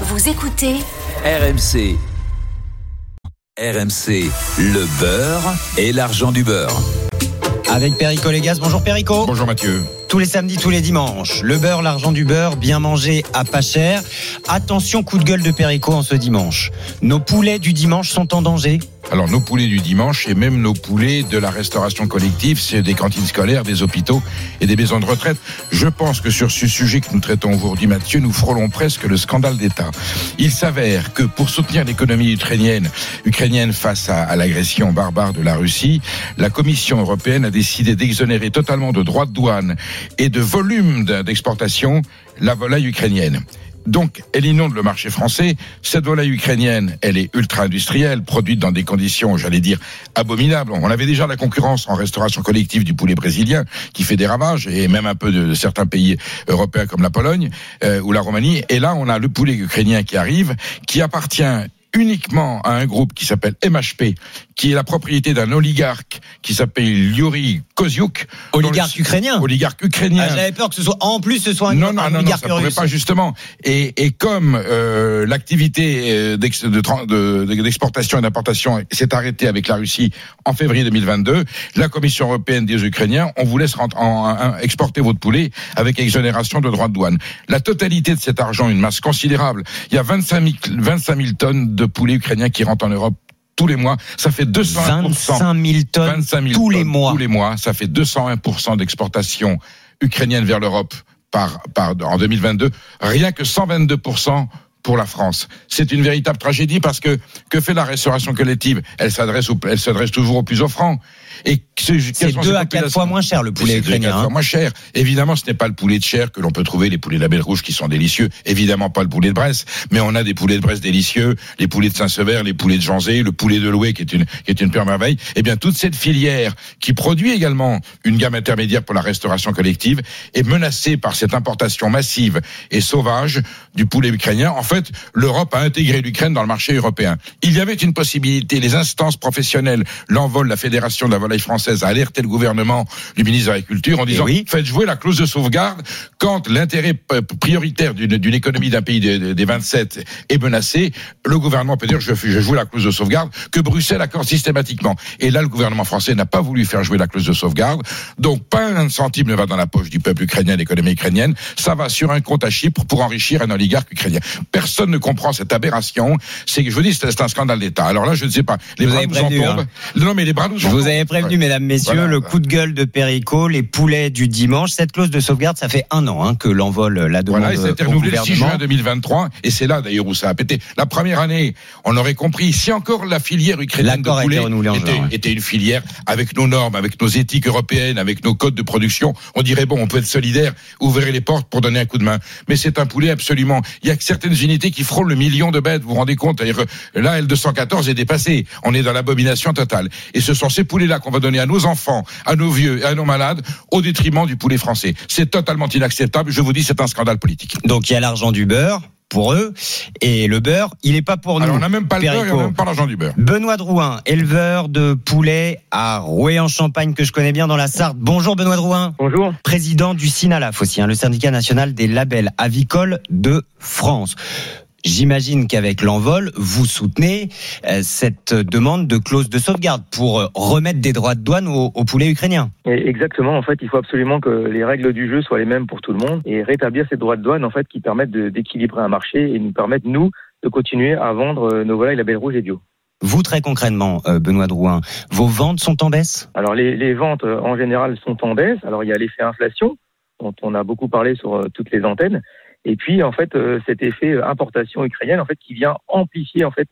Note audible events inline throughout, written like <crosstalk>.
Vous écoutez RMC. RMC, le beurre et l'argent du beurre. Avec Perico Légas. Bonjour Perico. Bonjour Mathieu. Tous les samedis, tous les dimanches. Le beurre, l'argent du beurre, bien mangé à pas cher. Attention, coup de gueule de Perico en ce dimanche. Nos poulets du dimanche sont en danger. Alors nos poulets du dimanche et même nos poulets de la restauration collective, c'est des cantines scolaires, des hôpitaux et des maisons de retraite. Je pense que sur ce sujet que nous traitons aujourd'hui, Mathieu, nous frôlons presque le scandale d'État. Il s'avère que pour soutenir l'économie ukrainienne, ukrainienne face à, l'agression barbare de la Russie, la Commission européenne a décidé d'exonérer totalement de droits de douane et de volume d'exportation la volaille ukrainienne. Donc, elle inonde le marché français. Cette volaille ukrainienne, elle est ultra industrielle, produite dans des conditions, j'allais dire, abominables. On avait déjà la concurrence en restauration collective du poulet brésilien, qui fait des ravages, et même un peu de, de certains pays européens comme la Pologne euh, ou la Roumanie. Et là, on a le poulet ukrainien qui arrive, qui appartient uniquement à un groupe qui s'appelle MHP, qui est la propriété d'un oligarque qui s'appelle Yuri Kozyuk. Oligarque ukrainien. Oligarque ukrainien. Ah, J'avais peur que ce soit, en plus, ce soit un, non, non, un non, non, oligarque ça pourrait russe. pas justement. Et, et comme euh, l'activité euh, de de- d'exportation et d'importation s'est arrêtée avec la Russie en février 2022, la Commission européenne des Ukrainiens, on vous laisse en, en- exporter votre poulet avec exonération de droits de douane. La totalité de cet argent, une masse considérable, il y a 25 000, 25 000 tonnes de poulet ukrainien qui rentrent en Europe tous les mois. Ça fait 201 25 000 tonnes 25 000 tous les mois. Tous les mois, ça fait 201% d'exportation ukrainienne vers l'Europe par, par, en 2022. Rien que 122% pour la France. C'est une véritable tragédie parce que que fait la restauration collective? Elle s'adresse elle s'adresse toujours aux plus offrants. Et c'est deux à quatre fois moins cher le poulet c'est deux à quatre ukrainien. fois hein. moins cher. Évidemment, ce n'est pas le poulet de chair que l'on peut trouver, les poulets label rouge qui sont délicieux. Évidemment, pas le poulet de Bresse, mais on a des poulets de Bresse délicieux, les poulets de Saint-Sever, les poulets de Janzé, le poulet de Loué qui est une qui est une pure merveille. Eh bien, toute cette filière qui produit également une gamme intermédiaire pour la restauration collective est menacée par cette importation massive et sauvage du poulet ukrainien. En fait, l'Europe a intégré l'Ukraine dans le marché européen. Il y avait une possibilité, les instances professionnelles, l'envol, la Fédération de la volaille française a alerté le gouvernement du ministre de l'Agriculture en disant oui. faites jouer la clause de sauvegarde quand l'intérêt prioritaire d'une économie d'un pays de- de- des 27 est menacé. Le gouvernement peut dire je, joue la clause de sauvegarde que Bruxelles accorde systématiquement. Et là, le gouvernement français n'a pas voulu faire jouer la clause de sauvegarde. Donc, pas un centime ne va dans la poche du peuple ukrainien, l'économie ukrainienne. Ça va sur un compte à Chypre pour enrichir un oligarque ukrainien. Personne ne comprend cette aberration. C'est que je vous dis, c'est un scandale d'État. Alors là, je ne sais pas. Les Vous bras avez nous en prévenu, tombent. Non, mais les bras nous Je en vous tombent. avais prévenu, Ouais. mesdames, messieurs, Voilà. le coup de gueule de Perico, les poulets du dimanche. Cette clause de sauvegarde, ça fait un an hein, que l'envol la demande Voilà, et ça a été renouvelé le 6 gouvernement. juin 2023, et c'est là d'ailleurs où ça a pété. La première année, on aurait compris, si encore la filière ukrainienne de L'accord a été poulet renouvelé en était, ouais. était une filière avec nos normes, avec nos éthiques européennes, avec nos codes de production, on dirait bon, on peut être solidaire, ouvrir les portes pour donner un coup de main. Mais c'est un poulet absolument. Il y a que certaines unités qui frôlent le million de bêtes, vous vous rendez compte Là, L214 est dépassé. On est dans l'abomination totale. Et ce sont ces poulets-là qu'on va donner à nos enfants, à nos vieux et à nos malades, au détriment du poulet français. C'est totalement inacceptable. Je vous dis, c'est un scandale politique. Donc il y a l'argent du beurre pour eux, et le beurre, il n'est pas pour nous. Alors on n'a même pas le beurre et on n'a même pas l'argent du beurre. Benoît Drouin, éleveur de poulets à Rouet-en-Champagne, que je connais bien dans la Sarthe. Bonjour Benoît Drouin. Bonjour. Président du SINALAF aussi, hein, le syndicat national des labels avicoles de France. J'imagine qu'avec l'envol, vous soutenez euh, cette demande de clause de sauvegarde pour euh, remettre des droits de douane aux, aux poulets ukrainiens. Exactement. En fait, il faut absolument que les règles du jeu soient les mêmes pour tout le monde et rétablir ces droits de douane en fait qui permettent d'équilibrer un marché et nous permettent nous de continuer à vendre euh, nos volailles label rouge et bio. Vous, très concrètement, Benoît Drouin, vos ventes sont en baisse? Alors les, les ventes en général sont en baisse. Alors il y a l'effet inflation dont on a beaucoup parlé sur toutes les antennes. Et puis en fait euh, cet effet euh, importation ukrainienne en fait qui vient amplifier en fait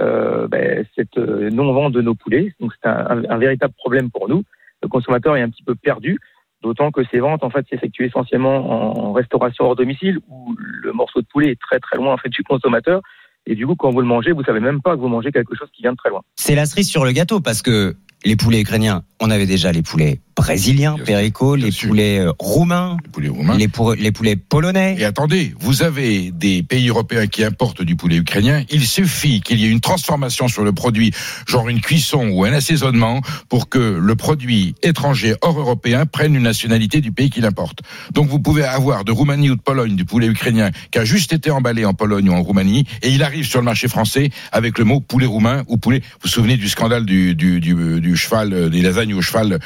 euh, ben, cette euh, non vente de nos poulets. Donc c'est un- un véritable problème pour nous. Le consommateur est un petit peu perdu. D'autant que ces ventes en fait s'effectuent essentiellement en restauration hors domicile où le morceau de poulet est très très loin en fait du consommateur et du coup quand vous le mangez vous savez même pas que vous mangez quelque chose qui vient de très loin. C'est la cerise sur le gâteau parce que les poulets ukrainiens, on avait déjà les poulets brésiliens, Perico, bien les poulets euh, roumains, Les poulets roumains. les, pour- les poulets polonais. Et attendez, vous avez des pays européens qui importent du poulet ukrainien. Il suffit qu'il y ait une transformation sur le produit, genre une cuisson ou un assaisonnement, pour que le produit étranger hors européen prenne une nationalité du pays qu'il importe. Donc vous pouvez avoir de Roumanie ou de Pologne du poulet ukrainien qui a juste été emballé en Pologne ou en Roumanie, et il arrive sur le marché français avec le mot poulet roumain ou poulet. Vous vous souvenez du scandale du, du, du, du cheval, euh, des lasagnes au cheval.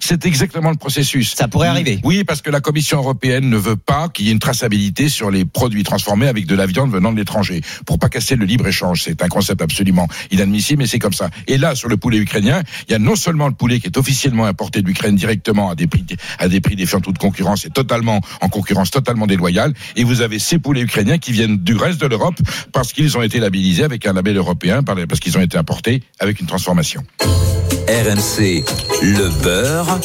C'est exactement le processus. Ça pourrait arriver. Oui, parce que la Commission européenne ne veut pas qu'il y ait une traçabilité sur les produits transformés avec de la viande venant de l'étranger, pour pas casser le libre-échange. C'est un concept absolument inadmissible, mais c'est comme ça. Et là, sur le poulet ukrainien, il y a non seulement le poulet qui est officiellement importé d'Ukraine directement à des prix à des prix défiant toute concurrence et totalement en concurrence totalement déloyale, et vous avez ces poulets ukrainiens qui viennent du reste de l'Europe parce qu'ils ont été labellisés avec un label européen, par- parce qu'ils ont été importés avec une transformation. RMC, le beurre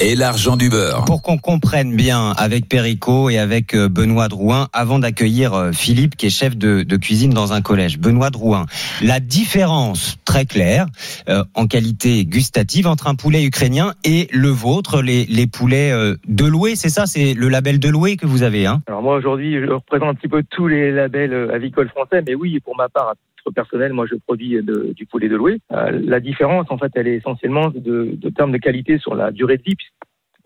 et l'argent du beurre. Pour qu'on comprenne bien avec Perico et avec euh, Benoît Drouin, avant d'accueillir euh, Philippe, qui est chef de, de cuisine dans un collège. Benoît Drouin, la différence très claire euh, en qualité gustative entre un poulet ukrainien et le vôtre, les, les poulets euh, Deloué, c'est ça? C'est le label Deloué que vous avez, hein? Alors moi aujourd'hui, je représente un petit peu tous les labels avicoles français, mais oui, pour ma part, personnel, moi je produis du poulet de loué. Euh, la différence, en fait, elle est essentiellement de, de termes de qualité sur la durée de vie.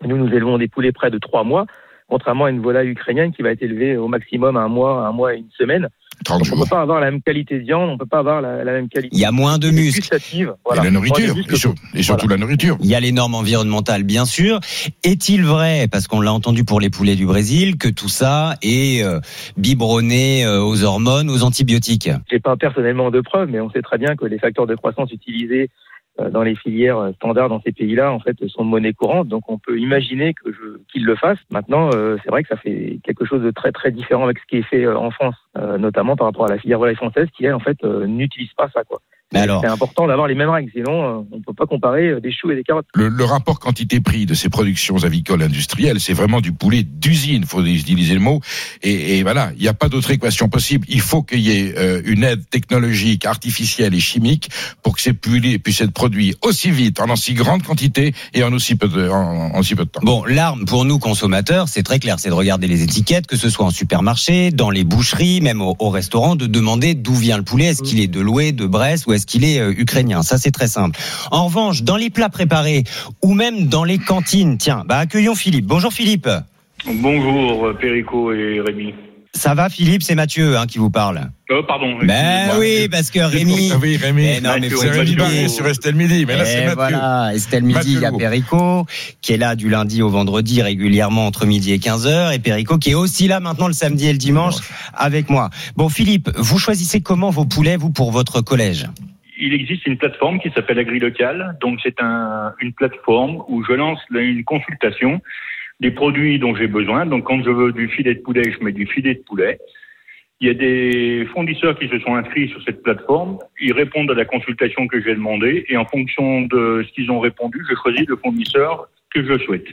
Nous, nous élevons des poulets près de trois mois, contrairement à une volaille ukrainienne qui va être élevée au maximum un mois, un mois et une semaine. 30 Donc on jours. peut pas avoir la même qualité de viande, on peut pas avoir la, la même qualité Il y a moins de muscles. gustative. Et Voilà. la Moins de nourriture, muscles et, sur- et surtout la nourriture. Il y a les normes environnementales, bien sûr. Est-il vrai, parce qu'on l'a entendu pour les poulets du Brésil, que tout ça est euh, biberonné euh, aux hormones, aux antibiotiques? J'ai pas personnellement de preuves, mais on sait très bien que les facteurs de croissance utilisés dans les filières euh, standards dans ces pays-là, en fait, sont de monnaie courante. Donc, on peut imaginer que qu'ils le fassent. Maintenant, euh, c'est vrai que ça fait quelque chose de très très différent avec ce qui est fait euh, en France, euh, notamment par rapport à la filière volaille française, qui elle, en fait, euh, n'utilise pas ça. Quoi. Mais alors, C'est important d'avoir les mêmes règles, sinon euh, on peut pas comparer euh, des choux et des carottes. Le, le rapport quantité-prix de ces productions avicoles industrielles, c'est vraiment du poulet d'usine, faut utiliser le mot. Et, et voilà, il n'y a pas d'autre équation possible. Il faut qu'il y ait euh, une aide technologique, artificielle et chimique pour que ces poulets puissent être produits aussi vite, en aussi grande quantité et en aussi peu de, en, en aussi peu de temps. Bon, l'arme pour nous consommateurs, c'est très clair, c'est de regarder les étiquettes, que ce soit en supermarché, dans les boucheries, même au, au restaurant, de demander d'où vient le poulet, est-ce qu'il est de Loué, de Brest ou est-ce qu'il est euh, ukrainien? Ça, c'est très simple. En revanche, dans les plats préparés ou même dans les cantines, tiens, bah accueillons Philippe. Bonjour Philippe. Bonjour, euh, Perico et Rémi. Ça va Philippe, c'est Mathieu hein, qui vous parle. Euh, pardon. Ben oui, parce que Rémi. Oui, Rémi. Eh non, mais Mathieu, faut c'est Rémi expliquer. Barré sur Estelle Midi, mais là c'est Et Mathieu. voilà, Estelle Midi, Mathieu il y a. Perico, qui est là du lundi au vendredi régulièrement entre midi et 15h, et Perico qui est aussi là maintenant le samedi et le dimanche avec moi. Bon Philippe, vous choisissez comment vos poulets, vous, pour votre collège? Il existe une plateforme qui s'appelle AgriLocal. Donc, c'est un, une plateforme où je lance une consultation des produits dont j'ai besoin. Donc, quand je veux du filet de poulet, je mets du filet de poulet. Il y a des fournisseurs qui se sont inscrits sur cette plateforme. Ils répondent à la consultation que j'ai demandée et en fonction de ce qu'ils ont répondu, je choisis le fournisseur que je souhaite.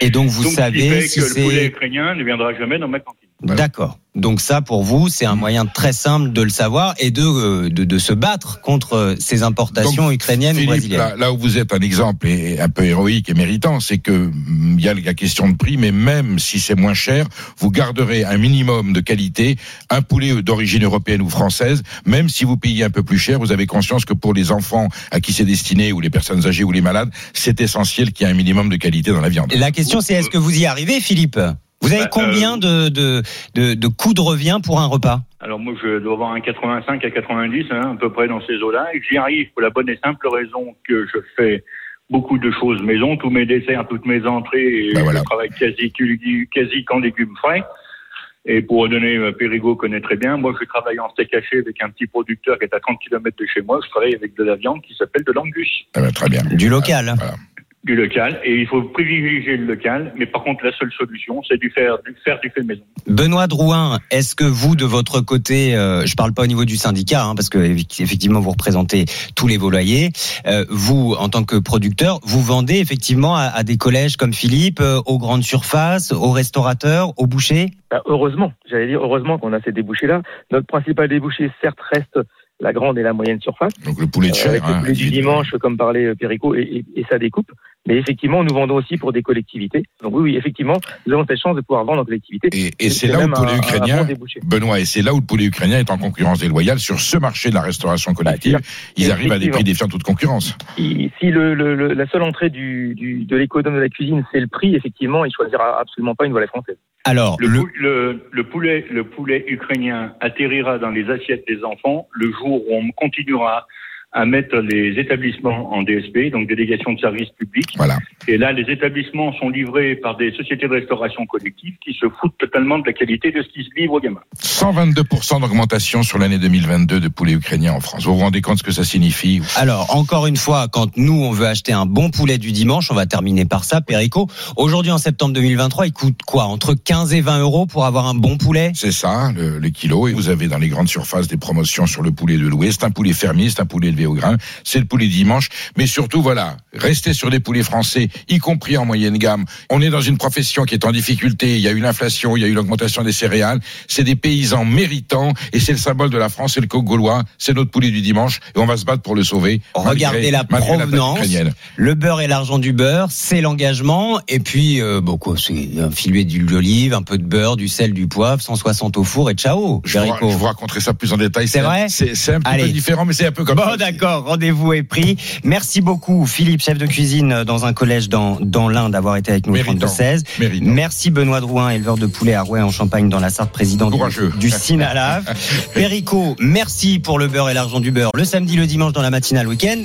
Et donc vous donc, ce qui savez fait si que le poulet ukrainien ne viendra jamais dans ma cantine. D'accord. Donc ça, pour vous, c'est un moyen très simple de le savoir et de, euh, de, de se battre contre euh, ces importations Donc, ukrainiennes ou brésiliennes. là, là où vous êtes un exemple et un peu héroïque et méritant, c'est que mm, il y a la question de prix, mais même si c'est moins cher, vous garderez un minimum de qualité, un poulet d'origine européenne ou française, même si vous payez un peu plus cher, vous avez conscience que pour les enfants à qui c'est destiné ou les personnes âgées ou les malades, c'est essentiel qu'il y ait un minimum de qualité dans la viande. La question, c'est est-ce que vous y arrivez, Philippe? Vous avez Bah, combien de, de, de, de coûts de revient pour un repas? Alors moi, je dois avoir un 85 à 90, hein, à peu près dans ces eaux-là. Et j'y arrive pour la bonne et simple raison que je fais beaucoup de choses maison, tous mes desserts, toutes mes entrées, et Ben voilà. je travaille quasi, quasi qu'en légumes frais. Et pour donner, euh, Périgot connaît très bien, moi je travaille en steak haché avec un petit producteur qui est à 30 km de chez moi. Je travaille avec de la viande qui s'appelle de l'angus, Ah ben, très bien. Du local. Voilà. Du local. Et il faut privilégier le local. Mais par contre, la seule solution, c'est du faire, du faire du fait maison. Benoît Drouin, est-ce que vous, de votre côté, euh, je parle pas au niveau du syndicat, hein, parce que effectivement vous représentez tous les volaillers, euh, vous, en tant que producteur, vous vendez effectivement à, à des collèges comme Philippe, euh, aux grandes surfaces, aux restaurateurs, aux bouchers? Bah, heureusement, j'allais dire heureusement qu'on a ces débouchés-là. Notre principal débouché, certes, reste la grande et la moyenne surface. Donc le poulet de Euh, chair. avec le hein, poulet du dimanche, comme parlait euh, Perico, et, et, et sa découpe. Mais effectivement, nous vendons aussi pour des collectivités. Donc oui, oui, effectivement, nous avons cette chance de pouvoir vendre en collectivité. Et, et c'est là où le poulet un- ukrainien. Benoît, et c'est là où le poulet ukrainien est en concurrence déloyale sur ce marché de la restauration collective. Ils arrivent à des prix défiant toute concurrence. Si, si le, le- le- la seule entrée du, du, de l'économe de la cuisine, c'est le prix, effectivement, il choisira absolument pas une volaille française. Alors, Le, le, pou- le- le poulet, le poulet ukrainien atterrira dans les assiettes des enfants le jour où on continuera à mettre les établissements en DSP, donc délégation de service public. Voilà. Et là, les établissements sont livrés par des sociétés de restauration collective qui se foutent totalement de la qualité de ce qui se livre aux gamins. 122% d'augmentation sur l'année 2022 de poulet ukrainien en France. Vous vous rendez compte ce que ça signifie alors, encore une fois, quand nous, on veut acheter un bon poulet du dimanche, on va terminer par ça, Perico. Aujourd'hui, en septembre 2023, il coûte quoi? Entre 15 et 20 euros pour avoir un bon poulet? C'est ça, le, le kilo. Et vous avez dans les grandes surfaces des promotions sur le poulet de l'Ouest. C'est un poulet fermier, c'est un poulet élevé au grain. C'est le poulet dimanche. Mais surtout, voilà, restez sur des poulets français, y compris en moyenne gamme. On est dans une profession qui est en difficulté. Il y a eu l'inflation, il y a eu l'augmentation des céréales. C'est des paysans méritants et c'est le symbole de la France. C'est le coq gaulois. C'est notre poulet du dimanche et on va se battre pour le sauver. Regardez la malgré provenance. ukrainienne. Le beurre et l'argent du beurre, c'est l'engagement. Et puis, euh, bon, quoi, c'est un filet d'huile d'olive, un peu de beurre, du sel, du poivre, 160 au four et ciao, Je vous, je vous raconterai ça plus en détail. C'est vrai C'est un petit Allez. peu différent, mais c'est un peu comme ça Bon. D'accord, rendez-vous est pris. Merci beaucoup, Philippe, chef de cuisine dans un collège dans, dans l'Ain, d'avoir été avec nous au Méritant. 32-16. Méritant. Merci Benoît Drouin, éleveur de poulet à Rouet en Champagne dans la Sarthe, président du, Courageux. du Cinalave. <laughs> Perico, merci pour le beurre et l'argent du beurre le samedi, le dimanche dans la matinale week-end.